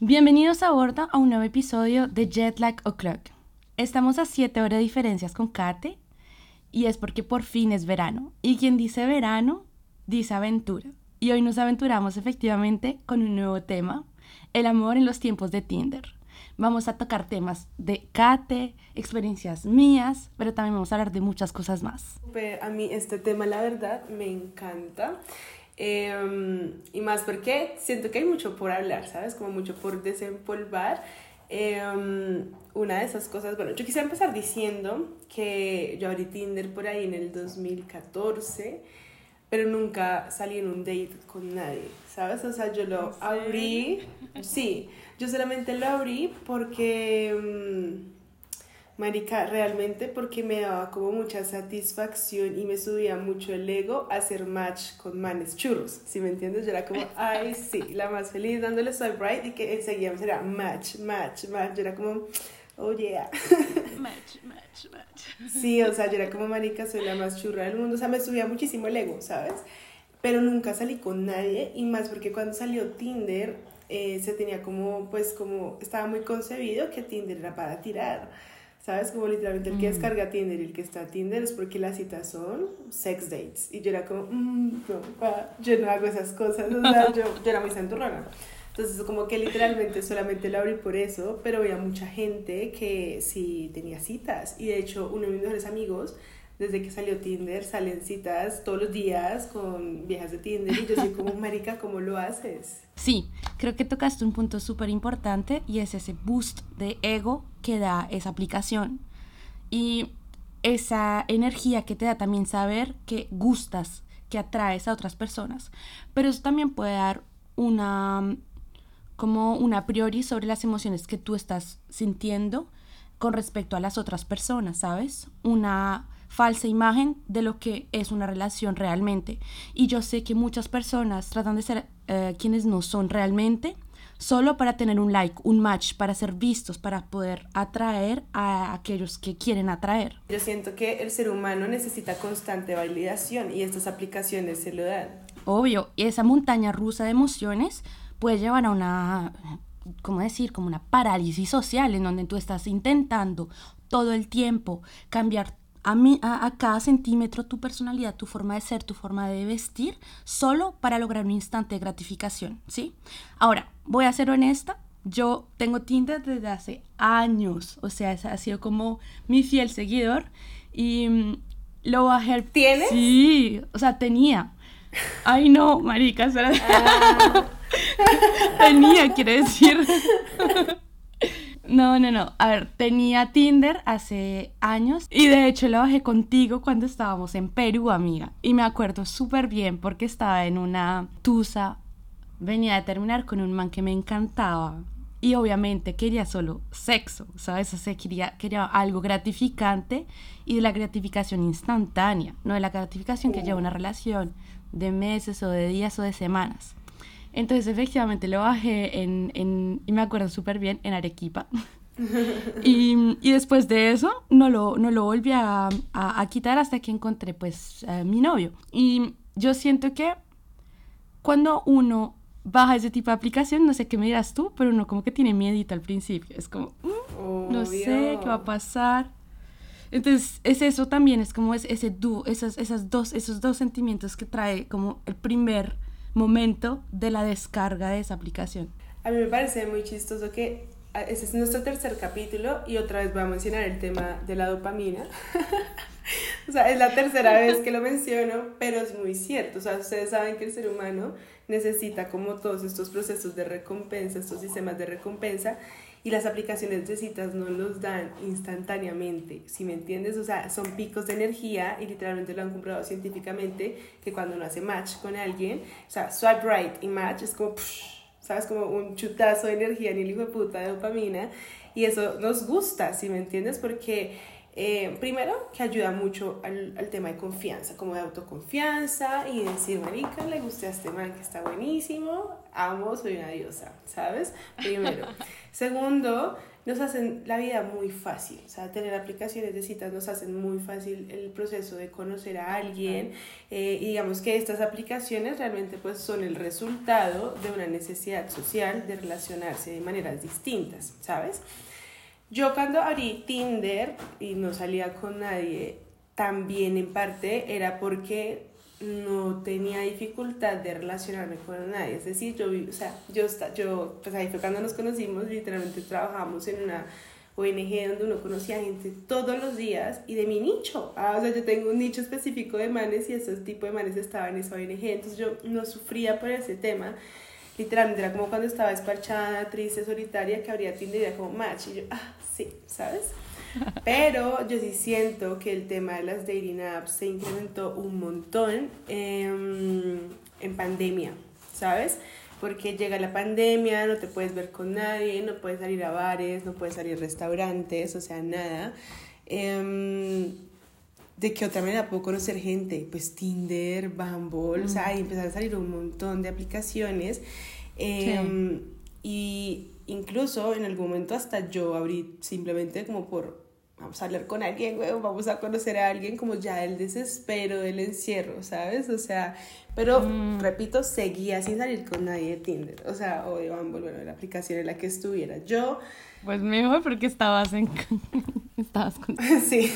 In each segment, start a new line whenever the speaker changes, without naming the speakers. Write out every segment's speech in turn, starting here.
Bienvenidos a bordo a un nuevo episodio de Jet Lag O'Clock. Estamos a 7 horas de diferencias con Kate y es porque por fin es verano. Y quien dice verano, dice aventura. Y hoy nos aventuramos efectivamente con un nuevo tema, el amor en los tiempos de Tinder. Vamos a tocar temas de Kate, experiencias mías, pero también vamos a hablar de muchas cosas más.
A mí este tema, la verdad, me encanta. Em, y más porque siento que hay mucho por hablar, ¿sabes? Como mucho por desempolvar. Em, una de esas cosas, bueno, yo quisiera empezar diciendo que yo abrí Tinder por ahí en el 2014, pero nunca salí en un date con nadie, ¿sabes? O sea, yo lo abrí, sí, yo solamente lo abrí porque, mm, marica, realmente porque me daba como mucha satisfacción y me subía mucho el ego hacer match con manes churros, ¿sí me entiendes? Yo era como, ay, sí, la más feliz dándole swipe right y que enseguida me era match, match, match. Yo era como, oh yeah.
Match, match, match.
Sí, o sea, yo era como, marica, soy la más churra del mundo. O sea, me subía muchísimo el ego, ¿sabes? Pero nunca salí con nadie y más porque cuando salió Tinder eh, se tenía como, pues como, estaba muy concebido que Tinder era para tirar. ¿Sabes? Como literalmente el que mm. descarga Tinder y el que está a Tinder es porque las citas son sex dates. Y yo era como, mm, no, yo no hago esas cosas. O sea, yo, yo era muy santurrona. Entonces, como que literalmente solamente lo abrí por eso, pero había mucha gente que sí tenía citas. Y de hecho, uno de mis mejores amigos desde que salió Tinder, salen citas todos los días con viejas de Tinder y yo soy como, marica, ¿cómo lo haces?
Sí, creo que tocaste un punto súper importante y es ese boost de ego que da esa aplicación. Y esa energía que te da también saber que gustas, que atraes a otras personas. Pero eso también puede dar una como una priori sobre las emociones que tú estás sintiendo con respecto a las otras personas, ¿sabes? Una falsa imagen de lo que es una relación realmente. Y yo sé que muchas personas tratan de ser eh, quienes no son realmente solo para tener un like, un match, para ser vistos, para poder atraer a aquellos que quieren atraer.
Yo siento que el ser humano necesita constante validación y estas aplicaciones se lo dan.
Obvio, y esa montaña rusa de emociones puede llevar a una, ¿cómo decir? Como una parálisis social en donde tú estás intentando todo el tiempo cambiar a, cada centímetro tu personalidad, tu forma de ser, tu forma de vestir, solo para lograr un instante de gratificación, ¿sí? Ahora, voy a ser honesta, yo tengo Tinder desde hace años, o sea, ha sido como mi fiel seguidor y mm, lo bajé.
¿Tienes?
Sí, o sea, tenía. Ay, no, marica, ah. tenía, quiere decir. No, no, no. A ver, tenía Tinder hace años y de hecho lo bajé contigo cuando estábamos en Perú, amiga. Y me acuerdo súper bien porque estaba en una tusa. Venía de terminar con un man que me encantaba. Y obviamente quería solo sexo, ¿sabes? O sea, quería, quería algo gratificante y de la gratificación instantánea, no de la gratificación que lleva una relación de meses o de días o de semanas. Entonces efectivamente lo bajé en, en y me acuerdo súper bien, en Arequipa. y, y, después de eso no lo, no lo volví a, a, quitar hasta que encontré pues mi novio. Y yo siento que cuando uno baja ese tipo de aplicación, no sé qué me dirás tú, pero uno como que tiene miedito al principio. Es como, no sé qué va a pasar. Entonces, es eso también, es como es ese dúo, esas, esas dos, esos dos sentimientos que trae como el primer momento de la descarga de esa aplicación.
A mí me parece muy chistoso que ah, ese es nuestro tercer capítulo y otra vez voy a mencionar el tema de la dopamina. o sea, es la tercera vez que lo menciono, pero es muy cierto. O sea, ustedes saben que el ser humano necesita como todos estos procesos de recompensa, estos sistemas de recompensa y las aplicaciones de citas no los dan instantáneamente, si me entiendes? O sea, son picos de energía y literalmente lo han comprobado científicamente que cuando uno hace match con alguien, o sea, swipe right y match es como, ¿sabes? Como un chutazo de energía ni el hijo de puta de dopamina y eso nos gusta, si me entiendes? Porque Eh, primero, que ayuda mucho al, al, tema de confianza, como de autoconfianza y decir, marica, le gusta a este man que está buenísimo, amo, soy una diosa, ¿sabes? Primero. Segundo, nos hacen la vida muy fácil, o sea, tener aplicaciones de citas nos hacen muy fácil el proceso de conocer a alguien eh, y digamos que estas aplicaciones realmente pues son el resultado de una necesidad social de relacionarse de maneras distintas, ¿sabes? Yo cuando abrí Tinder y no salía con nadie, también en parte era porque no tenía dificultad de relacionarme con nadie. Es decir, yo, o sea, yo, yo, pues ahí fue cuando nos conocimos, literalmente trabajamos en una ONG donde uno conocía gente todos los días y de mi nicho. Ah, o sea, yo tengo un nicho específico de manes y ese tipo de manes estaba en esa ONG, entonces yo no sufría por ese tema. Literalmente era como cuando estaba esparchada, triste, solitaria, que habría Tinder y era como match. Y yo, ah, sí, ¿sabes? Pero yo sí siento que el tema de las dating apps se incrementó un montón en, en pandemia, ¿sabes? Porque llega la pandemia, no te puedes ver con nadie, no puedes salir a bares, no puedes salir a restaurantes, o sea, nada. Em, ¿De qué otra manera puedo conocer gente? Pues Tinder, Bumble, o sea, y empezaron a salir un montón de aplicaciones. Em, y incluso en algún momento hasta yo abrí simplemente como por vamos a hablar con alguien, güey, vamos a conocer a alguien como ya el desespero del encierro, ¿sabes? O sea, pero mm. repito, seguía sin salir con nadie de Tinder, o sea, o de Bumble, bueno, la aplicación en la que estuviera. Yo...
Pues mejor porque estabas en... estabas con...
sí.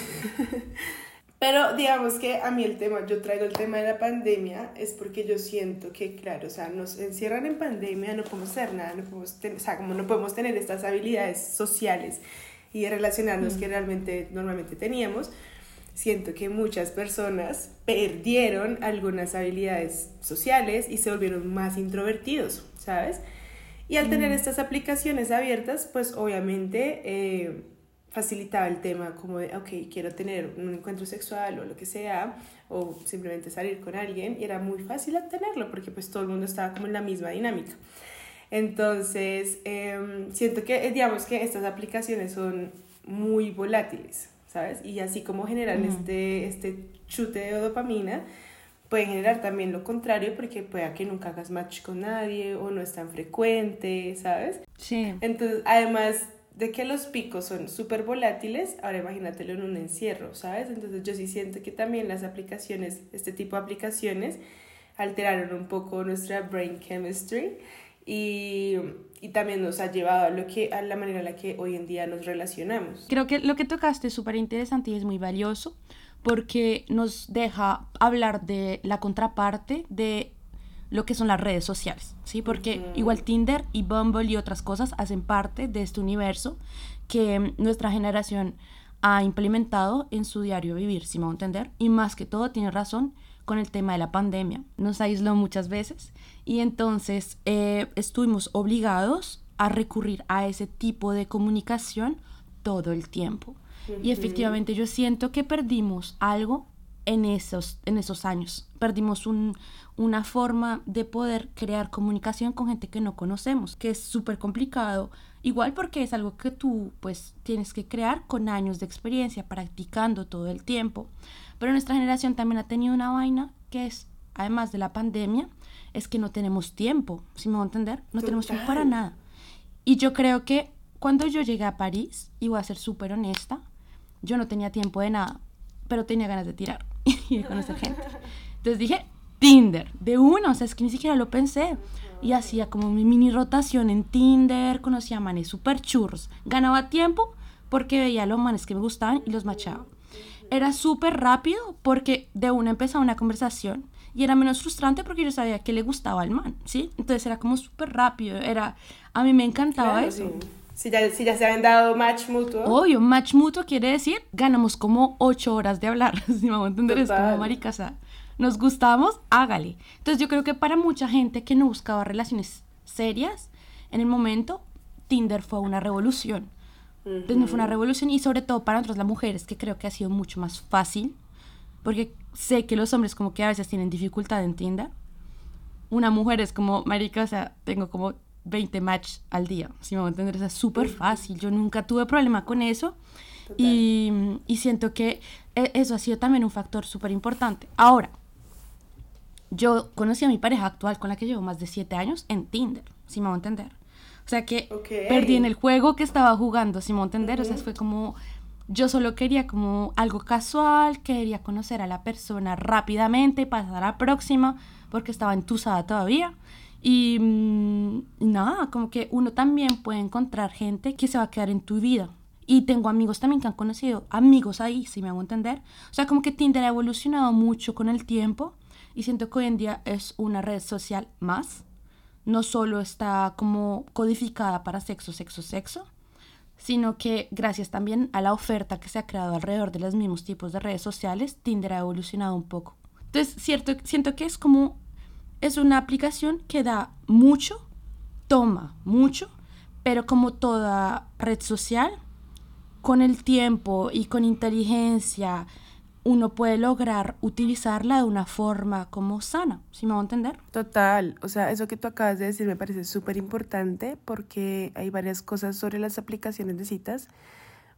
Pero digamos que a mí el tema, yo traigo el tema de la pandemia, es porque yo siento que, claro, o sea, nos encierran en pandemia, no podemos hacer nada, no podemos o sea, como no podemos tener estas habilidades sociales y relacionarnos que realmente normalmente teníamos, siento que muchas personas perdieron algunas habilidades sociales y se volvieron más introvertidos, ¿sabes? Y al tener estas aplicaciones abiertas, pues obviamente... Eh, facilitaba el tema como de, ok, quiero tener un encuentro sexual o lo que sea, o simplemente salir con alguien, y era muy fácil obtenerlo porque pues todo el mundo estaba como en la misma dinámica. Entonces, em, siento que, digamos que estas aplicaciones son muy volátiles, ¿sabes? Y así como generan este, este chute de dopamina, pueden generar también lo contrario porque pueda que nunca hagas match con nadie o no es tan frecuente, ¿sabes?
Sí.
Entonces, además de que los picos son súper volátiles, ahora imagínatelo en un encierro, ¿sabes? Entonces yo sí siento que también las aplicaciones, este tipo de aplicaciones, alteraron un poco nuestra brain chemistry y, y, también nos ha llevado lo que, a la manera en la que hoy en día nos relacionamos.
Creo que lo que tocaste es súper interesante y es muy valioso porque nos deja hablar de la contraparte de lo que son las redes sociales, ¿sí? Porque igual Tinder y Bumble y otras cosas hacen parte de este universo que nuestra generación ha implementado en su diario vivir, si me voy a entender, y más que todo tiene razón con el tema de la pandemia. Nos aisló muchas veces y entonces eh, estuvimos obligados a recurrir a ese tipo de comunicación todo el tiempo. Y efectivamente yo siento que perdimos algo en esos, en esos años. Perdimos un, una forma de poder crear comunicación con gente que no conocemos, que es súper complicado, igual porque es algo que tú pues tienes que crear con años de experiencia, practicando todo el tiempo. Pero nuestra generación también ha tenido una vaina que es, además de la pandemia, es que no tenemos tiempo, si me voy a entender, no tenemos tiempo para nada. Y yo creo que cuando yo llegué a París, y voy a ser súper honesta, yo no tenía tiempo de nada, pero tenía ganas de tirar y de conocer gente. Entonces dije, Tinder, de uno, o sea, es que ni siquiera lo pensé. Y hacía como mi mini rotación en Tinder, conocía a manes super churros. Ganaba tiempo porque veía a los manes que me gustaban y los machaba. Era súper rápido porque de una empezaba una conversación y era menos frustrante porque yo sabía que le gustaba al man, ¿sí? Entonces era como súper rápido, era... A mí me encantaba eso.
Si ya, si ya se habían dado match mutuo.
Obvio, match mutuo quiere decir ganamos como ocho horas de hablar, si me voy a entender, es como maricasa nos gustamos, hágale. Entonces yo creo que para mucha gente que no buscaba relaciones serias, en el momento, Tinder fue una revolución. Entonces fue una revolución y sobre todo para nosotros las mujeres, que creo que ha sido mucho más fácil, porque sé que los hombres como que a veces tienen dificultad en Tinder. Una mujer es como, marica, o sea, tengo como 20 match al día, si me voy a entender, es súper fácil. Yo nunca tuve problema con eso. Y, y siento que e- eso ha sido también un factor súper importante. Ahora, yo conocí a mi pareja actual con la que llevo más de siete años en Tinder, si me va a entender. O sea que
Ok.
perdí en el juego que estaba jugando, si me va a entender. O sea, fue como, yo solo quería como algo casual, quería conocer a la persona rápidamente, pasar a la próxima, porque estaba entusada todavía. Y mm, nada, como que uno también puede encontrar gente que se va a quedar en tu vida. Y tengo amigos también que han conocido amigos ahí, si me hago entender. O sea, como que Tinder ha evolucionado mucho con el tiempo y siento que hoy en día es una red social más. No solo está como codificada para sexo, sexo, sexo, sino que gracias también a la oferta que se ha creado alrededor de los mismos tipos de redes sociales, Tinder ha evolucionado un poco. Entonces, cierto, siento que es como, es una aplicación que da mucho, toma mucho, pero como toda red social, con el tiempo y con inteligencia, uno puede lograr utilizarla de una forma como sana, si me va a entender?
Total, o sea, eso que tú acabas de decir me parece súper importante porque hay varias cosas sobre las aplicaciones de citas.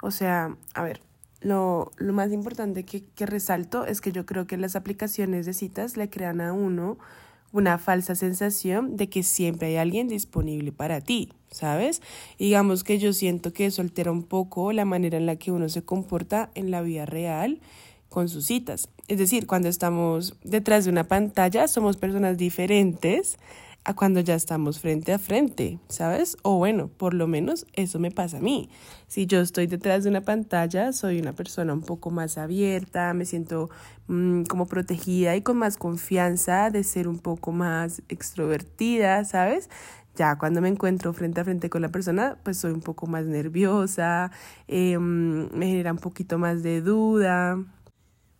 O sea, a ver, lo, lo más importante que, que resalto es que yo creo que las aplicaciones de citas le crean a uno una falsa sensación de que siempre hay alguien disponible para ti, ¿sabes? Digamos que yo siento que eso altera un poco la manera en la que uno se comporta en la vida real con sus citas. Es decir, cuando estamos detrás de una pantalla somos personas diferentes a cuando ya estamos frente a frente, ¿sabes? O bueno, por lo menos eso me pasa a mí. Si yo estoy detrás de una pantalla, soy una persona un poco más abierta, me siento mmm, como protegida y con más confianza de ser un poco más extrovertida, ¿sabes? Ya cuando me encuentro frente a frente con la persona, pues soy un poco más nerviosa, eh, me genera un poquito más de duda.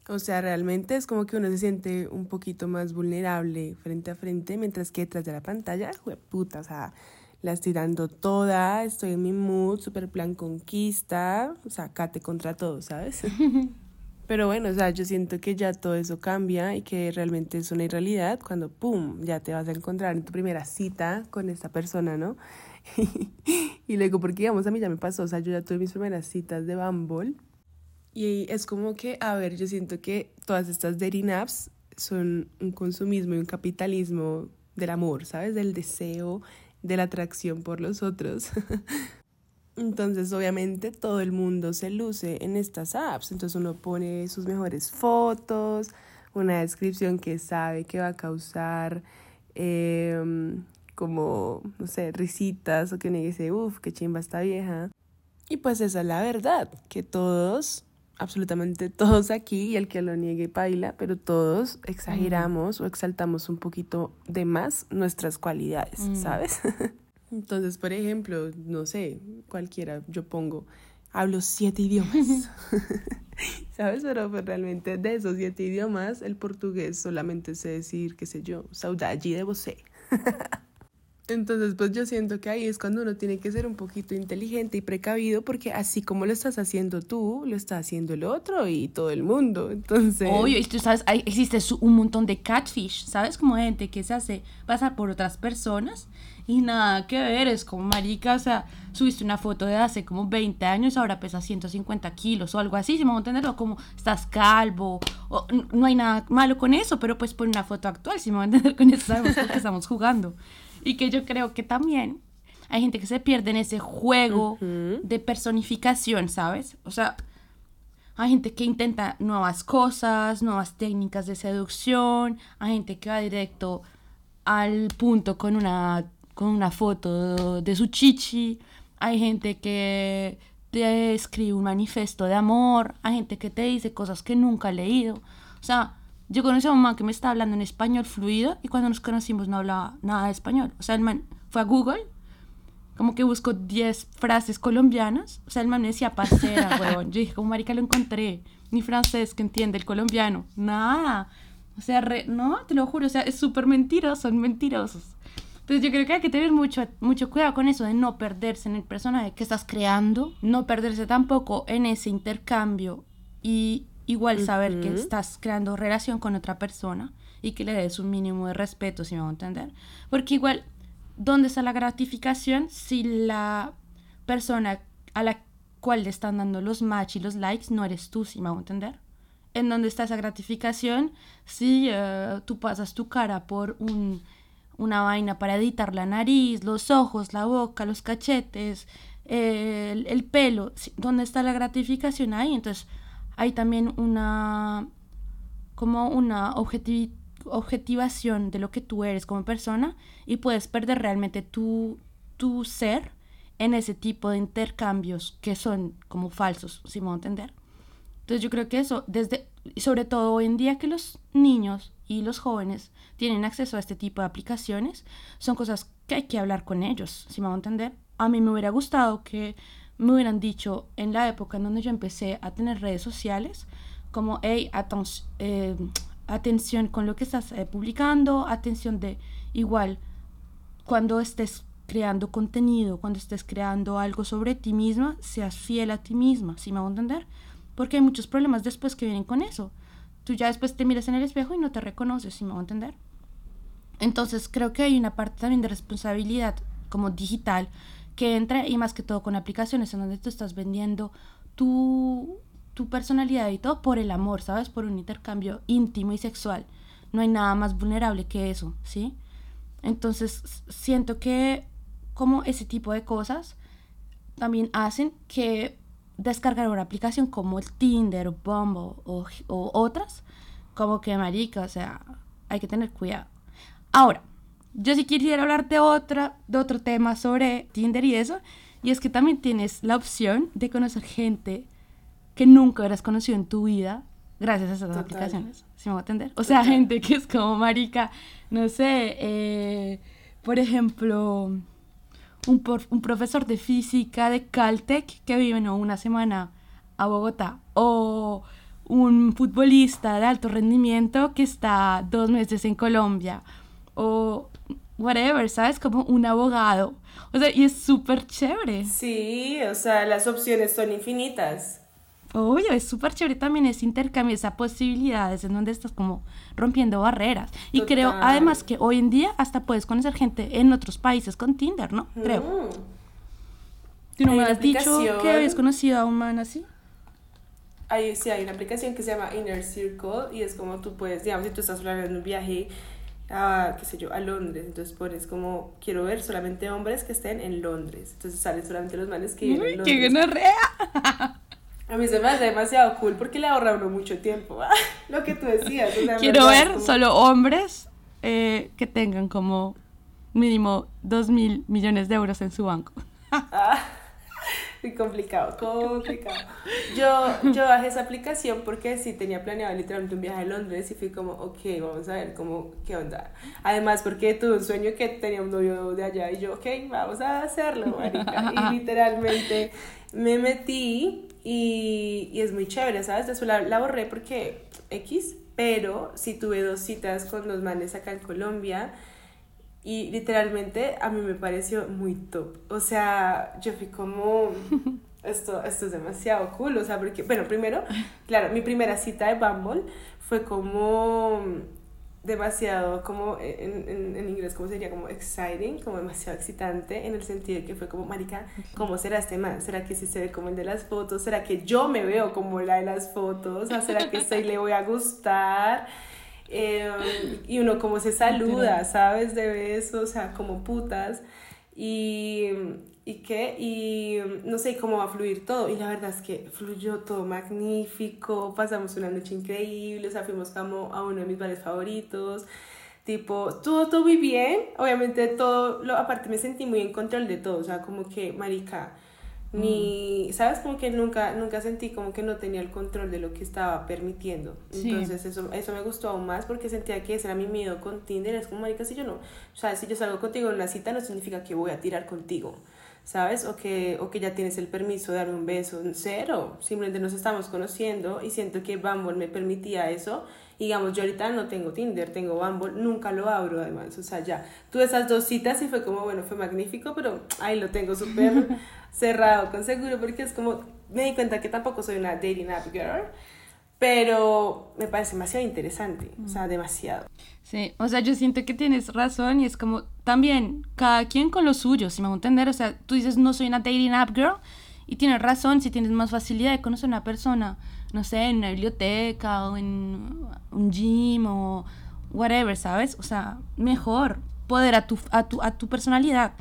O sea, realmente es como que uno se siente un poquito más vulnerable frente a frente, mientras que detrás de la pantalla, puta, o sea, la estoy dando toda, estoy en mi mood, super plan conquista, o sea, cate contra todo, ¿sabes? Pero bueno, o sea, yo siento que ya todo eso cambia y que realmente es una irrealidad cuando, ¡pum!, ya te vas a encontrar en tu primera cita con esta persona, ¿no? y luego, porque digamos, a mí ya me pasó, o sea, yo ya tuve mis primeras citas de Bumble y es como que, a ver, yo siento que todas estas dating apps son un consumismo y un capitalismo del amor, ¿sabes? Del deseo, de la atracción por los otros. Entonces, obviamente, todo el mundo se luce en estas apps. Entonces, uno pone sus mejores fotos, una descripción que sabe que va a causar eh, como, no sé, risitas o que uno dice, uff, qué chimba esta vieja. Y pues esa es la verdad, que todos absolutamente todos aquí, y el que lo niegue baila, pero todos exageramos mm. o exaltamos un poquito de más nuestras cualidades, mm. ¿sabes? Entonces, por ejemplo, no sé, cualquiera, yo pongo, hablo siete idiomas, ¿sabes? Pero pues, realmente de esos siete idiomas, el portugués solamente sé decir, qué sé yo, saudade de você. Entonces, pues yo siento que ahí es cuando uno tiene que ser un poquito inteligente y precavido, porque así como lo estás haciendo tú, lo está haciendo el otro y todo el mundo. Entonces.
Obvio, y tú sabes, hay, existe un montón de catfish, ¿sabes? Como gente que se hace pasar por otras personas y nada que ver, es como marica, o sea, subiste una foto de hace como 20 años, ahora pesa 150 kilos o algo así, si me voy a entender, o como estás calvo, o no hay nada malo con eso, pero pues pon una foto actual, si me voy a entender con eso, sabemos que estamos jugando. Y que yo creo que también hay gente que se pierde en ese juego uh -huh. de personificación, ¿sabes? O sea, hay gente que intenta nuevas cosas, nuevas técnicas de seducción, hay gente que va directo al punto con una, con una foto de su chichi, hay gente que te escribe un manifiesto de amor, hay gente que te dice cosas que nunca ha leído. O sea, yo conocí a un man que me estaba hablando en español fluido y cuando nos conocimos no hablaba nada de español. O sea, el man fue a Google, como que buscó 10 frases colombianas. O sea, el man me decía parcera, huevón. Yo dije, como marica lo encontré. Ni francés que entiende el colombiano. Nada. O sea, re, no, te lo juro. O sea, es súper mentiroso, son mentirosos. Entonces yo creo que hay que tener mucho, mucho cuidado con eso de no perderse en el personaje que estás creando, no perderse tampoco en ese intercambio y igual saber uh -huh. que estás creando relación con otra persona y que le des un mínimo de respeto, si me voy a entender. Porque igual, ¿dónde está la gratificación si la persona a la cual le están dando los match y los likes no eres tú, si me hago entender. En dónde está esa gratificación si eh, tú pasas tu cara por un, una vaina para editar la nariz, los ojos, la boca, los cachetes, el, el, pelo, ¿dónde está la gratificación ahí? Entonces hay también una como una objetivación de lo que tú eres como persona y puedes perder realmente tu, tu ser en ese tipo de intercambios que son como falsos, si me voy a entender. Entonces yo creo que eso, desde, sobre todo hoy en día que los niños y los jóvenes tienen acceso a este tipo de aplicaciones, son cosas que hay que hablar con ellos, si me voy a entender. A mí me hubiera gustado que me hubieran dicho en la época en donde yo empecé a tener redes sociales, como, hey, eh, atención con lo que estás eh, publicando, atención de igual, cuando estés creando contenido, cuando estés creando algo sobre ti misma, seas fiel a ti misma, ¿sí me voy a entender? Porque hay muchos problemas después que vienen con eso. Tú ya después te miras en el espejo y no te reconoces, ¿sí me voy a entender? Entonces creo que hay una parte también de responsabilidad como digital que entra y más que todo con aplicaciones en donde tú estás vendiendo tu, tu personalidad y todo por el amor, ¿sabes? Por un intercambio íntimo y sexual. No hay nada más vulnerable que eso, ¿sí? Entonces siento que como ese tipo de cosas también hacen que descargar una aplicación como el Tinder, Bumble o, o otras, como que marica, o sea, hay que tener cuidado. Ahora, yo sí quisiera hablar de, otra, de otro tema sobre Tinder y eso, y es que también tienes la opción de conocer gente que nunca hubieras conocido en tu vida gracias a esas aplicaciones, si me voy a entender. O sea, gente que es como marica, no sé, eh, por ejemplo, un, un, profesor de física de Caltech que vive una semana a Bogotá, o un futbolista de alto rendimiento que está dos meses en Colombia, o whatever, ¿sabes? Como un abogado. O sea, y es súper chévere.
Sí, o sea, las opciones son infinitas.
Obvio, es súper chévere también ese intercambio, esa posibilidades en donde estás como rompiendo barreras. Y creo además que hoy en día hasta puedes conocer gente en otros países con Tinder, ¿no? Creo. Mm. ¿Tú no me has dicho que habías conocido a un man así?
Hay, sí, hay una aplicación que se llama Inner Circle y es como tú puedes, digamos, si tú estás planeando un viaje a, qué sé yo, a Londres. Entonces pones como, quiero ver solamente hombres que estén en Londres. Entonces salen solamente los males que viven en Londres.
¡Qué gonorrea!
A mí se me hace demasiado cool porque le ahorra uno mucho tiempo. Lo que tú decías.
quiero ver solo hombres eh, que tengan como mínimo 2 mil millones de euros en su banco.
Ah. complicado, complicado. Yo, yo bajé esa aplicación porque sí tenía planeado literalmente un viaje a Londres y fui como, ok, vamos a ver cómo, qué onda. Además, porque tuve un sueño que tenía un novio de allá y yo, ok, vamos a hacerlo, marica. Y literalmente me metí y, y es muy chévere, ¿sabes? Después la, la borré porque X, pero sí tuve dos citas con los manes acá en Colombia y literalmente a mí me pareció muy top. O sea, yo fui como, esto, esto es demasiado cool. O sea, porque, bueno, primero, claro, mi primera cita de Bumble fue como demasiado, como en, en, en, inglés, como sería? Como exciting, como demasiado excitante, en el sentido de que fue como, marica, ¿cómo será este man? ¿Será que sí se ve como el de las fotos? ¿Será que yo me veo como la de las fotos? ¿O ¿Será que sí le voy a gustar? Em, y uno como se saluda, ¿sabes? De besos, o sea, como putas. Y, y qué, y no sé cómo va a fluir todo. Y la verdad es que fluyó todo magnífico, pasamos una noche increíble, o sea, fuimos como a uno de mis bares favoritos. Tipo, todo, todo muy bien. Obviamente todo, lo, aparte me sentí muy en control de todo, o sea, como que, marica, ni, ¿sabes? Como que nunca, nunca sentí como que no tenía el control de lo que estaba permitiendo. Entonces eso, eso me gustó aún más porque sentía que ese era mi miedo con Tinder. Es como, marica, si yo no, o sea, si yo salgo contigo en una cita no significa que voy a tirar contigo. ¿sabes? O que, o que ya tienes el permiso de darme un beso. Cero, simplemente nos estamos conociendo y siento que Bumble me permitía eso. Digamos, yo ahorita no tengo Tinder, tengo Bumble, nunca lo abro además. O sea, ya tuve esas dos citas y fue como, bueno, fue magnífico, pero ahí lo tengo súper cerrado con seguro porque es como, me di cuenta que tampoco soy una dating app girl pero me parece demasiado interesante, o sea, demasiado.
Sí, o sea, yo siento que tienes razón y es como también cada quien con lo suyo, si me hago entender, o sea, tú dices no soy una dating app girl Y tienes razón, si tienes más facilidad de conocer a una persona, no sé, en una biblioteca o en un gym o whatever, ¿sabes? O sea, mejor poder a tu, a tu, a tu personalidad.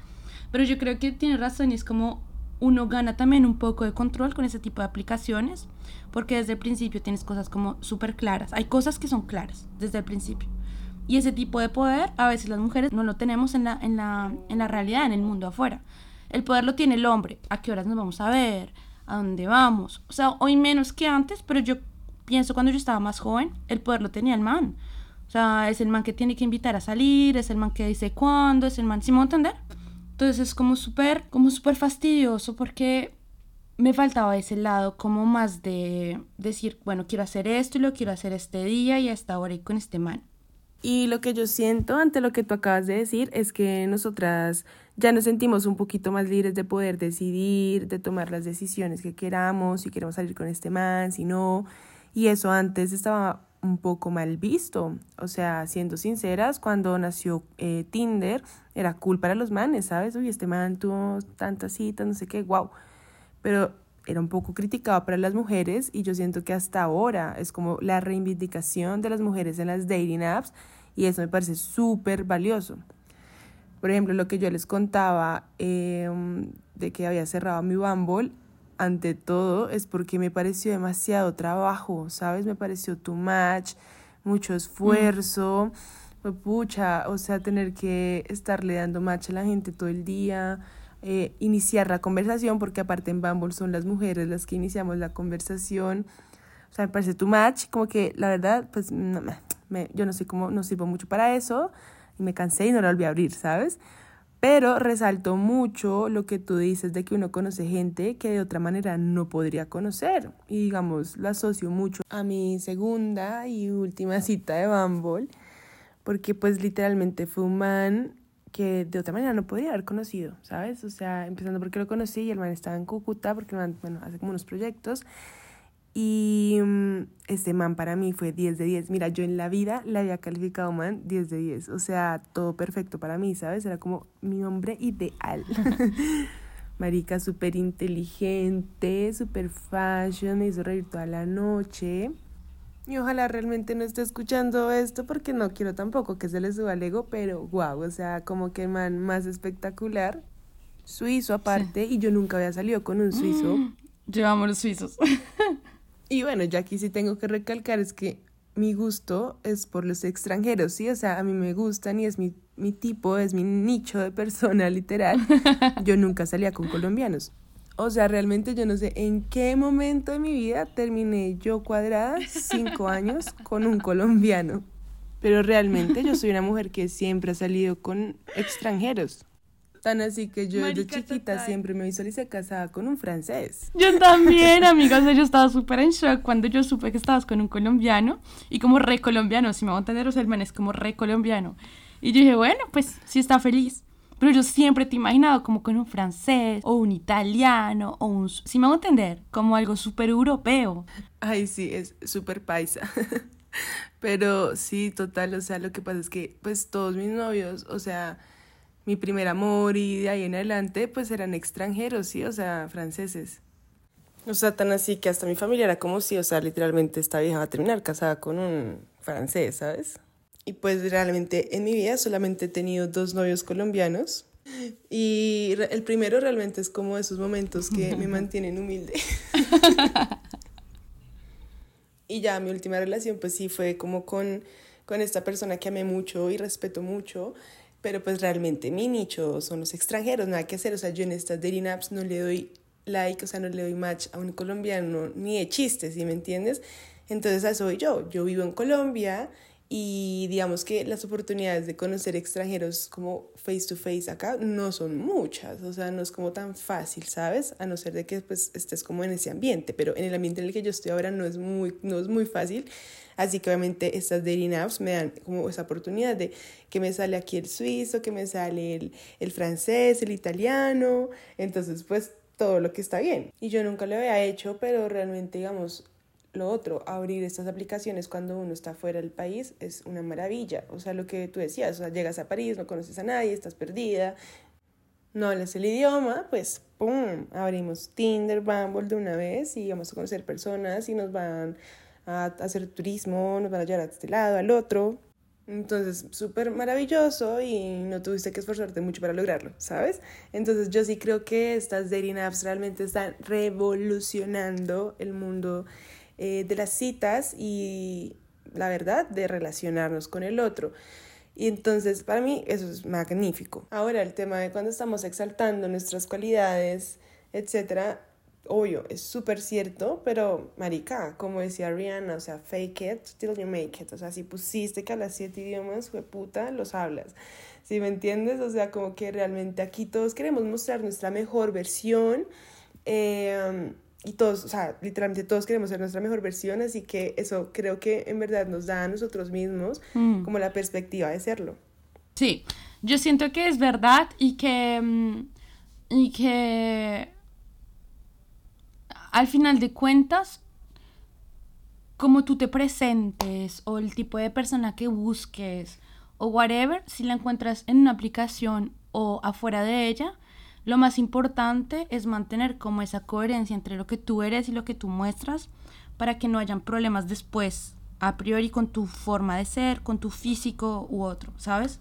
Pero yo creo que tienes razón y es como uno gana también un poco de control con ese tipo de aplicaciones, porque desde el principio tienes cosas como súper claras. Hay cosas que son claras desde el principio. Y ese tipo de poder a veces las mujeres no lo tenemos en la, en la, en la realidad, en el mundo afuera. El poder lo tiene el hombre. ¿A qué horas nos vamos a ver? ¿A dónde vamos? O sea, hoy menos que antes, pero yo pienso cuando yo estaba más joven, el poder lo tenía el man. O sea, es el man que tiene que invitar a salir, es el man que dice cuándo, es el man, ¿sí me voy a entender? Entonces es como súper, como súper fastidioso porque me faltaba ese lado como más de decir, bueno, quiero hacer esto y lo quiero hacer este día y hasta ahora y con este man.
Y lo que yo siento ante lo que tú acabas de decir es que nosotras ya nos sentimos un poquito más libres de poder decidir, de tomar las decisiones que queramos, si queremos salir con este man, si no. Y eso antes estaba un poco mal visto. O sea, siendo sinceras, cuando nació eh, Tinder era cool para los manes, ¿sabes? Uy, este man tuvo tantas citas, no sé qué, wow. Pero era un poco criticado para las mujeres y yo siento que hasta ahora es como la reivindicación de las mujeres en las dating apps y eso me parece súper valioso. Por ejemplo, lo que yo les contaba em, de que había cerrado mi Bumble, ante todo es porque me pareció demasiado trabajo, ¿sabes? Me pareció too much, mucho esfuerzo, mm. pucha, o sea, tener que estarle dando match a la gente todo el día, eh, iniciar la conversación, porque aparte en Bumble son las mujeres las que iniciamos la conversación. O sea, me parece too much, como que la verdad, pues no, yo no sé cómo, no sirvo mucho para eso y me cansé y no la volví a abrir, ¿sabes? Pero resalto mucho lo que tú dices de que uno conoce gente que de otra manera no podría conocer. Y digamos, lo asocio mucho a mi segunda y última cita de Bumble, porque pues literalmente fue un man que de otra manera no podría haber conocido, ¿sabes? O sea, empezando porque lo conocí y el man estaba en Cúcuta, porque el man, bueno, hace como unos proyectos. Y mm, este man para mí fue 10 de 10. Mira, yo en la vida le había calificado man 10 de 10. O sea, todo perfecto para mí, ¿sabes? Era como mi hombre ideal. Marica, súper inteligente, súper fashion, me hizo reír toda la noche. Y ojalá realmente no esté escuchando esto porque no quiero tampoco que se le suba el ego, pero wow, o sea, como que man más espectacular. Suizo aparte, y yo nunca había salido con un suizo.
Llevamos los suizos.
Y bueno, ya aquí sí tengo que recalcar es que mi gusto es por los extranjeros, ¿sí? O sea, a mí me gustan y es mi, mi tipo, es mi nicho de persona literal. Yo nunca salía con colombianos. O sea, realmente yo no sé en qué momento de mi vida terminé yo cuadrada cinco años con un colombiano. Pero realmente yo soy una mujer que siempre ha salido con extranjeros. Tan así que yo de chiquita siempre me visualicé casada con un francés.
Yo también, amigas. yo estaba súper en shock cuando yo supe que estabas con un colombiano. Y como re colombiano, si me voy a entender, o sea, el man es como re colombiano. Y yo dije, bueno, pues sí está feliz. Pero yo siempre te he imaginado como con un francés o un italiano o un... Si me voy a entender, como algo súper europeo.
Ay, sí, es súper paisa. Pero sí, total, o sea, lo que pasa es que pues todos mis novios, o sea mi primer amor y de ahí en adelante pues eran extranjeros, sí, o sea, franceses. O sea, tan así que hasta mi familia era como si, o sea, literalmente esta vieja va a terminar casada con un francés, ¿sabes? Y pues realmente en mi vida solamente he tenido dos novios colombianos. Y el primero realmente es como esos momentos que me mantienen humilde. y ya mi última relación pues sí fue como con, con esta persona que amé mucho y respeto mucho pero pues realmente mi nicho son los extranjeros, nada que hacer, o sea, yo en estas dating apps no le doy like, o sea, no le doy match a un colombiano ni de chistes, ¿sí me entiendes? Entonces, eso soy yo, yo vivo en Colombia y digamos que las oportunidades de conocer extranjeros como face to face acá no son muchas, o sea, no es como tan fácil, ¿sabes? A no ser de que pues estés como en ese ambiente, pero en el ambiente en el que yo estoy ahora no es muy, no es muy fácil Así que obviamente estas dating apps me dan como esa oportunidad de que me sale aquí el suizo, que me sale el, el francés, el italiano, entonces pues todo lo que está bien. Y yo nunca lo había hecho, pero realmente digamos lo otro, abrir estas aplicaciones cuando uno está fuera del país es una maravilla. O sea, lo que tú decías, o sea, llegas a París, no conoces a nadie, estás perdida. no hablas el idioma, pues ¡pum! Abrimos Tinder, Bumble de una vez y vamos a conocer personas y nos van a hacer turismo, nos van a llevar a este lado, al otro. Entonces, súper maravilloso y no tuviste que esforzarte mucho para lograrlo, ¿sabes? Entonces, yo sí creo que estas dating apps realmente están revolucionando el mundo eh, de las citas y la verdad de relacionarnos con el otro. Y entonces, para mí, eso es magnífico. Ahora, el tema de cuando estamos exaltando nuestras cualidades, etcétera, obvio, es súper cierto, pero marica, como decía Rihanna, o sea, fake it till you make it. O sea, si pusiste que hablas siete idiomas, fue puta, los hablas. ¿Sí me entiendes? O sea, como que realmente aquí todos queremos mostrar nuestra mejor versión. Eh, y todos, o sea, literalmente todos queremos ser nuestra mejor versión, así que eso creo que en verdad nos da a nosotros mismos mm. como la perspectiva de serlo.
Sí, yo siento que es verdad y que, mm, y que al final de cuentas, como tú te presentes o el tipo de persona que busques o whatever, si la encuentras en una aplicación o afuera de ella, lo más importante es mantener como esa coherencia entre lo que tú eres y lo que tú muestras para que no hayan problemas después a priori con tu forma de ser, con tu físico u otro, ¿sabes?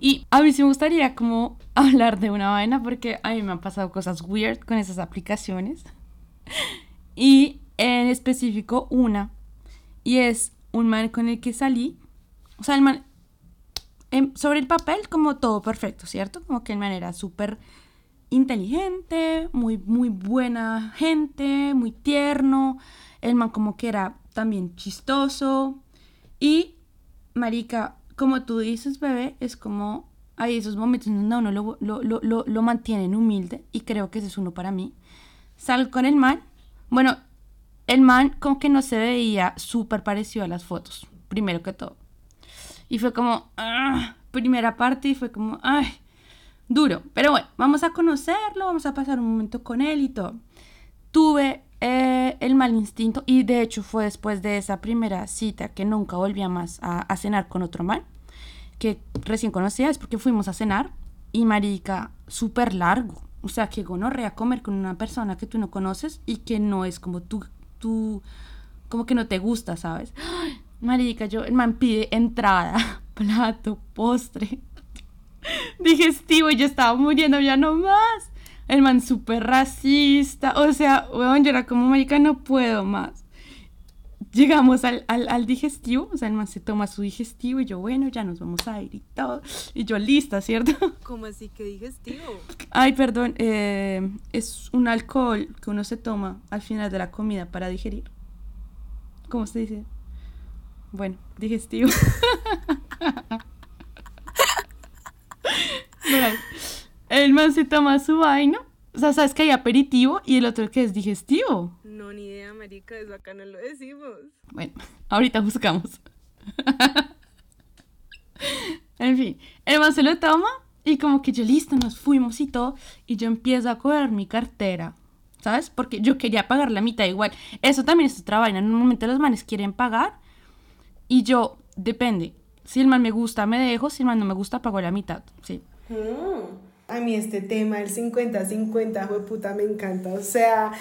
Y a mí sí me gustaría como hablar de una vaina porque a mí me han pasado cosas weird con esas aplicaciones. Y en específico una. Y es un man con el que salí. O sea, el man, em, sobre el papel como todo perfecto, ¿cierto? Como que el man era súper inteligente, muy, muy buena gente, muy tierno. El man como que era también chistoso. Y, marica, como tú dices, bebé, es como hay esos momentos en donde uno lo, lo, lo, lo mantienen humilde y creo que ese es uno para mí. Salgo con el man. Bueno, el man como que no se veía súper parecido a las fotos, primero que todo. Y fue como, ah, primera parte y fue como, ay, duro. Pero bueno, vamos a conocerlo, vamos a pasar un momento con él y todo. Tuve eh, el mal instinto y de hecho fue después de esa primera cita que nunca volví más a, cenar con otro man que recién conocía, es porque fuimos a cenar y marica, súper largo. O sea, que gonorrea comer con una persona que tú no conoces y que no es como tú, tú, como que no te gusta, ¿sabes? marica, yo, el man pide entrada, plato, postre digestivo y yo estaba muriendo ya no más. El man súper racista. O sea, weón, yo era como, marica, no puedo más. Llegamos al, al, digestivo, o sea, el man se toma su digestivo y yo, bueno, ya nos vamos a ir y todo. Y yo, lista, ¿cierto?
¿Cómo así que digestivo?
Ay, perdón, eh, es un alcohol que uno se toma al final de la comida para digerir. ¿Cómo se dice? Bueno, digestivo. el man se toma su vaina. O sea, sabes que hay aperitivo y el otro que es digestivo.
No, ni idea, marica, eso acá no lo decimos.
Bueno, ahorita buscamos. en fin, el man se lo toma y como que yo listo, nos fuimos y todo. Y yo empiezo a coger mi cartera. ¿Sabes? Porque yo quería pagar la mitad igual. Eso también es otra vaina. En un momento los manes quieren pagar. Y yo, depende. Si el man me gusta, me dejo. Si el man no me gusta, pago la mitad. Sí.
A mí este tema, el 50-50, fue puta, me encanta. O sea,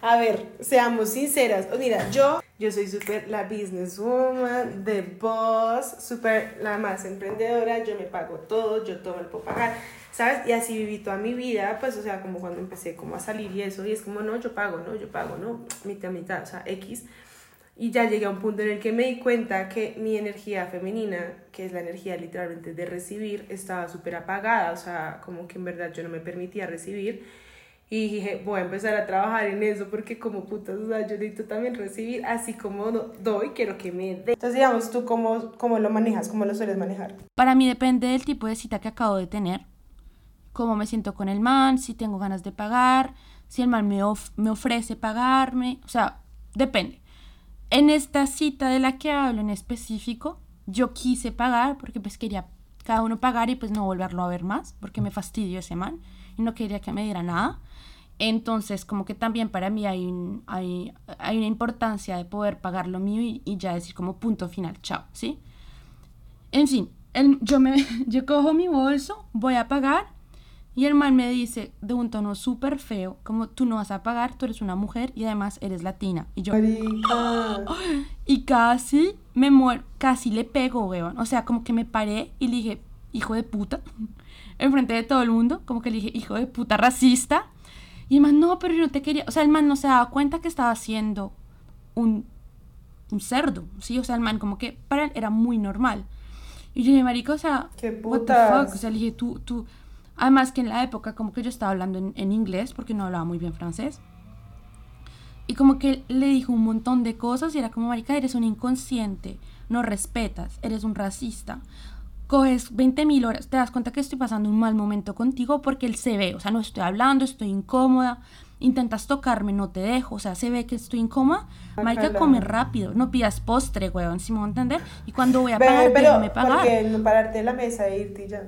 a ver, seamos sinceras. mira, yo, yo soy súper la businesswoman, the boss, súper la más emprendedora, yo me pago todo, yo todo lo puedo pagar, ¿sabes? Y así viví toda mi vida, pues, o sea, como cuando empecé como a salir y eso, y es como, no, yo pago, no, yo pago, no, mitad, mitad, o sea, X. Y ya llegué a un punto en el que me di cuenta que mi energía femenina, que es la energía literalmente de recibir, estaba súper apagada, o sea, como que en verdad yo no me permitía recibir. Y dije, voy a empezar a trabajar en eso porque como putas, o sea, yo necesito también recibir, así como doy, quiero que me dé. Entonces, digamos, ¿tú cómo, cómo lo manejas? ¿Cómo lo sueles manejar?
Para mí depende del tipo de cita que acabo de tener, cómo me siento con el man, si tengo ganas de pagar, si el man me, me ofrece pagarme, o sea, depende. En esta cita de la que hablo en específico, yo quise pagar porque pues quería cada uno pagar y pues no volverlo a ver más porque me fastidió ese man y no quería que me diera nada. Entonces, como que también para mí hay, hay, hay una importancia de poder pagar lo mío y, ya decir como punto final, chao, ¿sí? En fin, yo, me, yo cojo mi bolso, voy a pagar Y el man me dice de un tono súper feo, como tú no vas a pagar, tú eres una mujer y además eres latina. Y yo, y casi me muero, casi le pego, weón. O sea, como que me paré y le dije, hijo de puta, enfrente de todo el mundo, como que le dije, hijo de puta racista. Y el man, no, pero yo no te quería, o sea, el man no se daba cuenta que estaba haciendo un, un cerdo, ¿sí? O sea, el man como que para él era muy normal. Y yo dije, marico, o sea,
Qué
fuck? O sea, le dije, tú, tú, además que en la época como que yo estaba hablando en, en inglés porque no hablaba muy bien francés. Y como que le dijo un montón de cosas y era como, marica, eres un inconsciente, no respetas, eres un racista. Coges 20 mil horas, te das cuenta que estoy pasando un mal momento contigo porque él se ve, o sea, no estoy hablando, estoy incómoda, intentas tocarme, no te dejo, o sea, se ve que estoy incómoda. Marica, come rápido, no pidas postre, weón, si me voy a entender. Y cuando voy a pagar,
pero
déjame pagar.
porque no pararte de la mesa e irte y ya.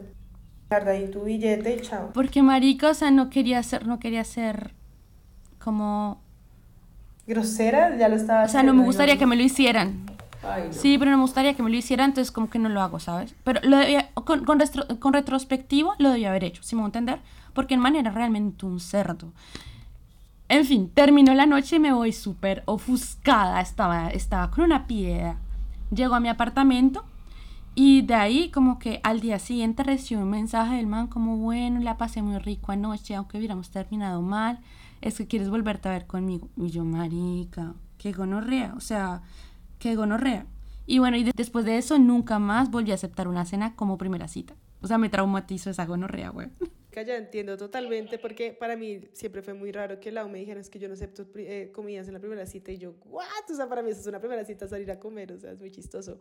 Guarda ahí tu billete y chao.
Porque marica, o sea, no quería ser, no quería ser como...
Grosera, ya lo estaba
O sea, no me gustaría que me lo hicieran.
Ay, no.
Sí, pero no me gustaría que me lo hicieran, entonces como que no lo hago, ¿sabes? Pero lo debía- con, con, restro- con retrospectivo lo debía haber hecho, si me voy a entender? Porque en manera realmente un cerdo. En fin, terminó la noche y me voy súper ofuscada, estaba, estaba con una piedra. Llego a mi apartamento y de ahí como que al día siguiente recibo un mensaje del man como, bueno, la pasé muy rico anoche, aunque hubiéramos terminado mal, es que quieres volverte a ver conmigo. Y yo, marica, qué gonorrea, o sea, qué gonorrea. Y bueno, y de- después de eso nunca más volví a aceptar una cena como primera cita. O sea, me traumatizó esa gonorrea, güey.
Ya entiendo totalmente, porque para mí siempre fue muy raro que Lau me dijera es que yo no acepto eh, comidas en la primera cita y yo, ¿what? O sea, para mí eso es una primera cita salir a comer, o sea, es muy chistoso.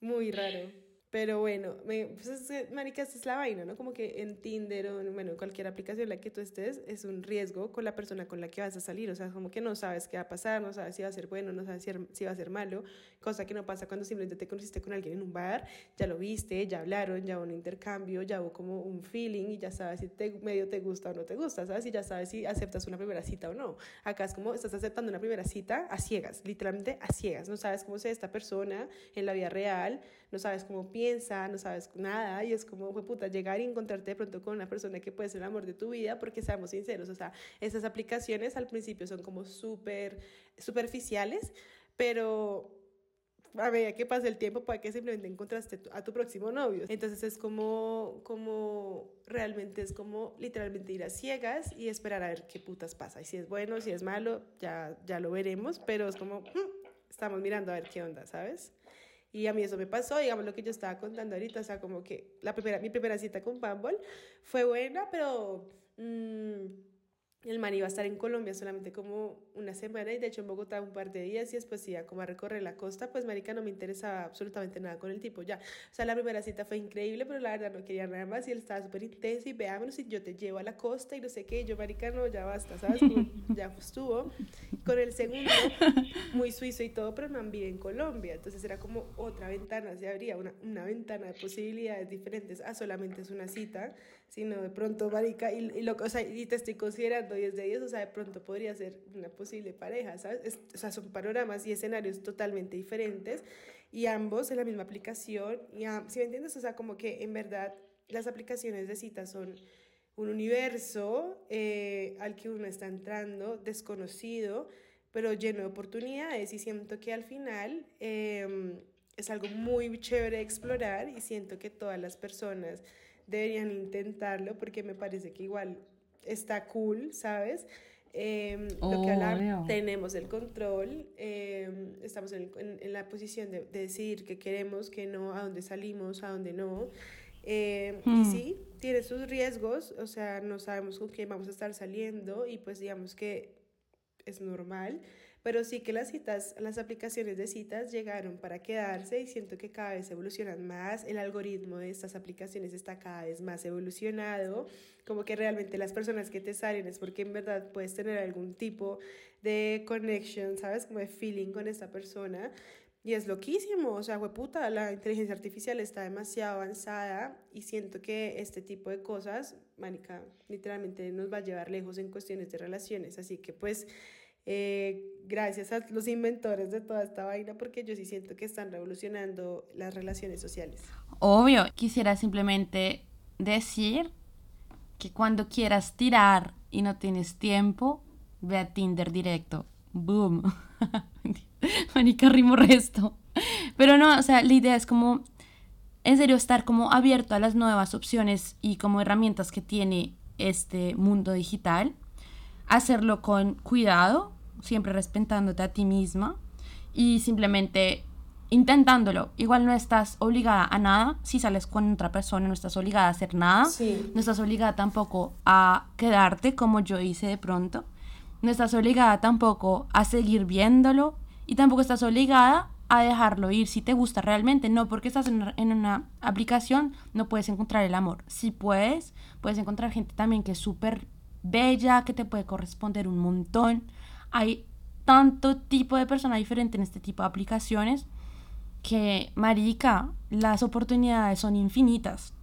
Muy raro. Pero bueno, me, pues es, que, marica, esta es la vaina, ¿no? Como que en Tinder o en, bueno, en cualquier aplicación en la que tú estés, es un riesgo con la persona con la que vas a salir. O sea, como que no sabes qué va a pasar, no sabes si va a ser bueno, no sabes si, si va a ser malo. Cosa que no pasa cuando simplemente te conociste con alguien en un bar, ya lo viste, ya hablaron, ya hubo un intercambio, ya hubo como un feeling y ya sabes si te, medio te gusta o no te gusta, ¿sabes? Y ya sabes si aceptas una primera cita o no. Acá es como estás aceptando una primera cita a ciegas, literalmente a ciegas. No sabes cómo es esta persona en la vida real, no sabes cómo piensa, no sabes nada y es como, fue puta, llegar y encontrarte de pronto con una persona que puede ser el amor de tu vida porque seamos sinceros, o sea, esas aplicaciones al principio son como súper superficiales, pero a medida que pasa el tiempo puede que simplemente encontraste a tu próximo novio. Entonces es como, como, realmente es como literalmente ir a ciegas y esperar a ver qué putas pasa. Y si es bueno, si es malo, ya, ya lo veremos, pero es como, mm, estamos mirando a ver qué onda, ¿sabes? Y a mí eso me pasó, digamos lo que yo estaba contando ahorita, o sea, como que la primera, mi primera cita con Bumble fue buena, pero mm, el man iba a estar en Colombia solamente como una semana y de hecho en Bogotá un par de días y después iba como a recorrer la costa, pues marica no me interesaba absolutamente nada con el tipo ya. O sea, la primera cita fue increíble, pero la verdad no quería nada más y él estaba súper intenso y veámonos si yo te llevo a la costa y no sé qué, y yo marica no, ya basta, ¿sabes? Ya estuvo. Con el segundo, muy suizo y todo, pero el man vive en Colombia, entonces era como otra ventana, se abría una, una ventana de posibilidades diferentes a solamente es una cita, sino de pronto, marica, y, y, lo, o sea, y te estoy considerando 10 de 10, o sea, de pronto podría ser una posible pareja, ¿sabes? Es- o sea, son panoramas y escenarios totalmente diferentes y ambos en la misma aplicación, y ¿sí me entiendes? O sea, como que en verdad las aplicaciones de citas son un universo eh, al que uno está entrando desconocido, pero lleno de oportunidades y siento que al final eh, es algo muy chévere explorar y siento que todas las personas deberían intentarlo porque me parece que igual está cool, ¿sabes? Eh, lo que hablar,
Obvio.
tenemos el control, eh, estamos en, en- en la posición de, de decidir qué queremos, qué no, a dónde salimos, a dónde no. Eh, Y
Hmm.
sí, tiene sus riesgos, o sea, no sabemos con quién vamos a estar saliendo y pues digamos que es normal, pero sí que las citas, las aplicaciones de citas llegaron para quedarse y siento que cada vez evolucionan más, el algoritmo de estas aplicaciones está cada vez más evolucionado, como que realmente las personas que te salen es porque en verdad puedes tener algún tipo de connection, ¿sabes? Como de feeling con esta persona. Y es loquísimo, o sea, puta, la inteligencia artificial está demasiado avanzada y siento que este tipo de cosas, manica, literalmente nos va a llevar lejos en cuestiones de relaciones. Así que pues, eh, gracias a los inventores de toda esta vaina, porque yo sí siento que están revolucionando las relaciones sociales.
Obvio, quisiera simplemente decir que cuando quieras tirar y no tienes tiempo, ve a Tinder directo. Boom. Manica rimo resto. Pero no, o sea, la idea es como, en serio, estar como abierto a las nuevas opciones y como herramientas que tiene este mundo digital. Hacerlo con cuidado, siempre respetándote a ti misma y simplemente intentándolo. Igual no estás obligada a nada. Si sales con otra persona, no estás obligada a hacer nada. No estás obligada tampoco a quedarte como yo hice de pronto. No estás obligada tampoco a seguir viéndolo. Y tampoco estás obligada a dejarlo ir si te gusta realmente. No porque estás en, en una aplicación no puedes encontrar el amor. Si puedes, puedes encontrar gente también que es súper bella, que te puede corresponder un montón. Hay tanto tipo de persona diferente en este tipo de aplicaciones que, marica, las oportunidades son infinitas.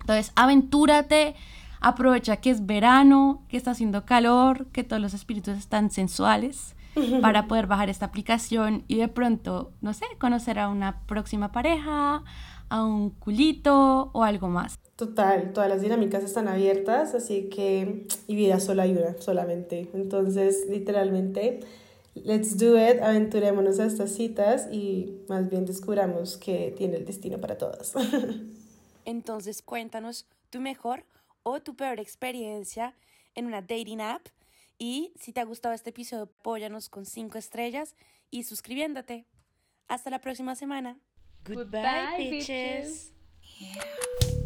Entonces, aventúrate, aprovecha que es verano, que está haciendo calor, que todos los espíritus están sensuales para poder bajar esta aplicación y de pronto, no sé, conocer a una próxima pareja, a un culito o algo más.
Total, todas las dinámicas están abiertas, así que, y vida sola hay una solamente. Entonces, literalmente, let's do it, aventurémonos a estas citas y más bien descubramos que tiene el destino para todos.
Entonces, cuéntanos tu mejor o tu peor experiencia en una dating app. Y si te ha gustado este episodio, apóyanos con 5 estrellas y suscribiéndote. Hasta la próxima semana.
Goodbye, Goodbye bitches. bitches. Yeah.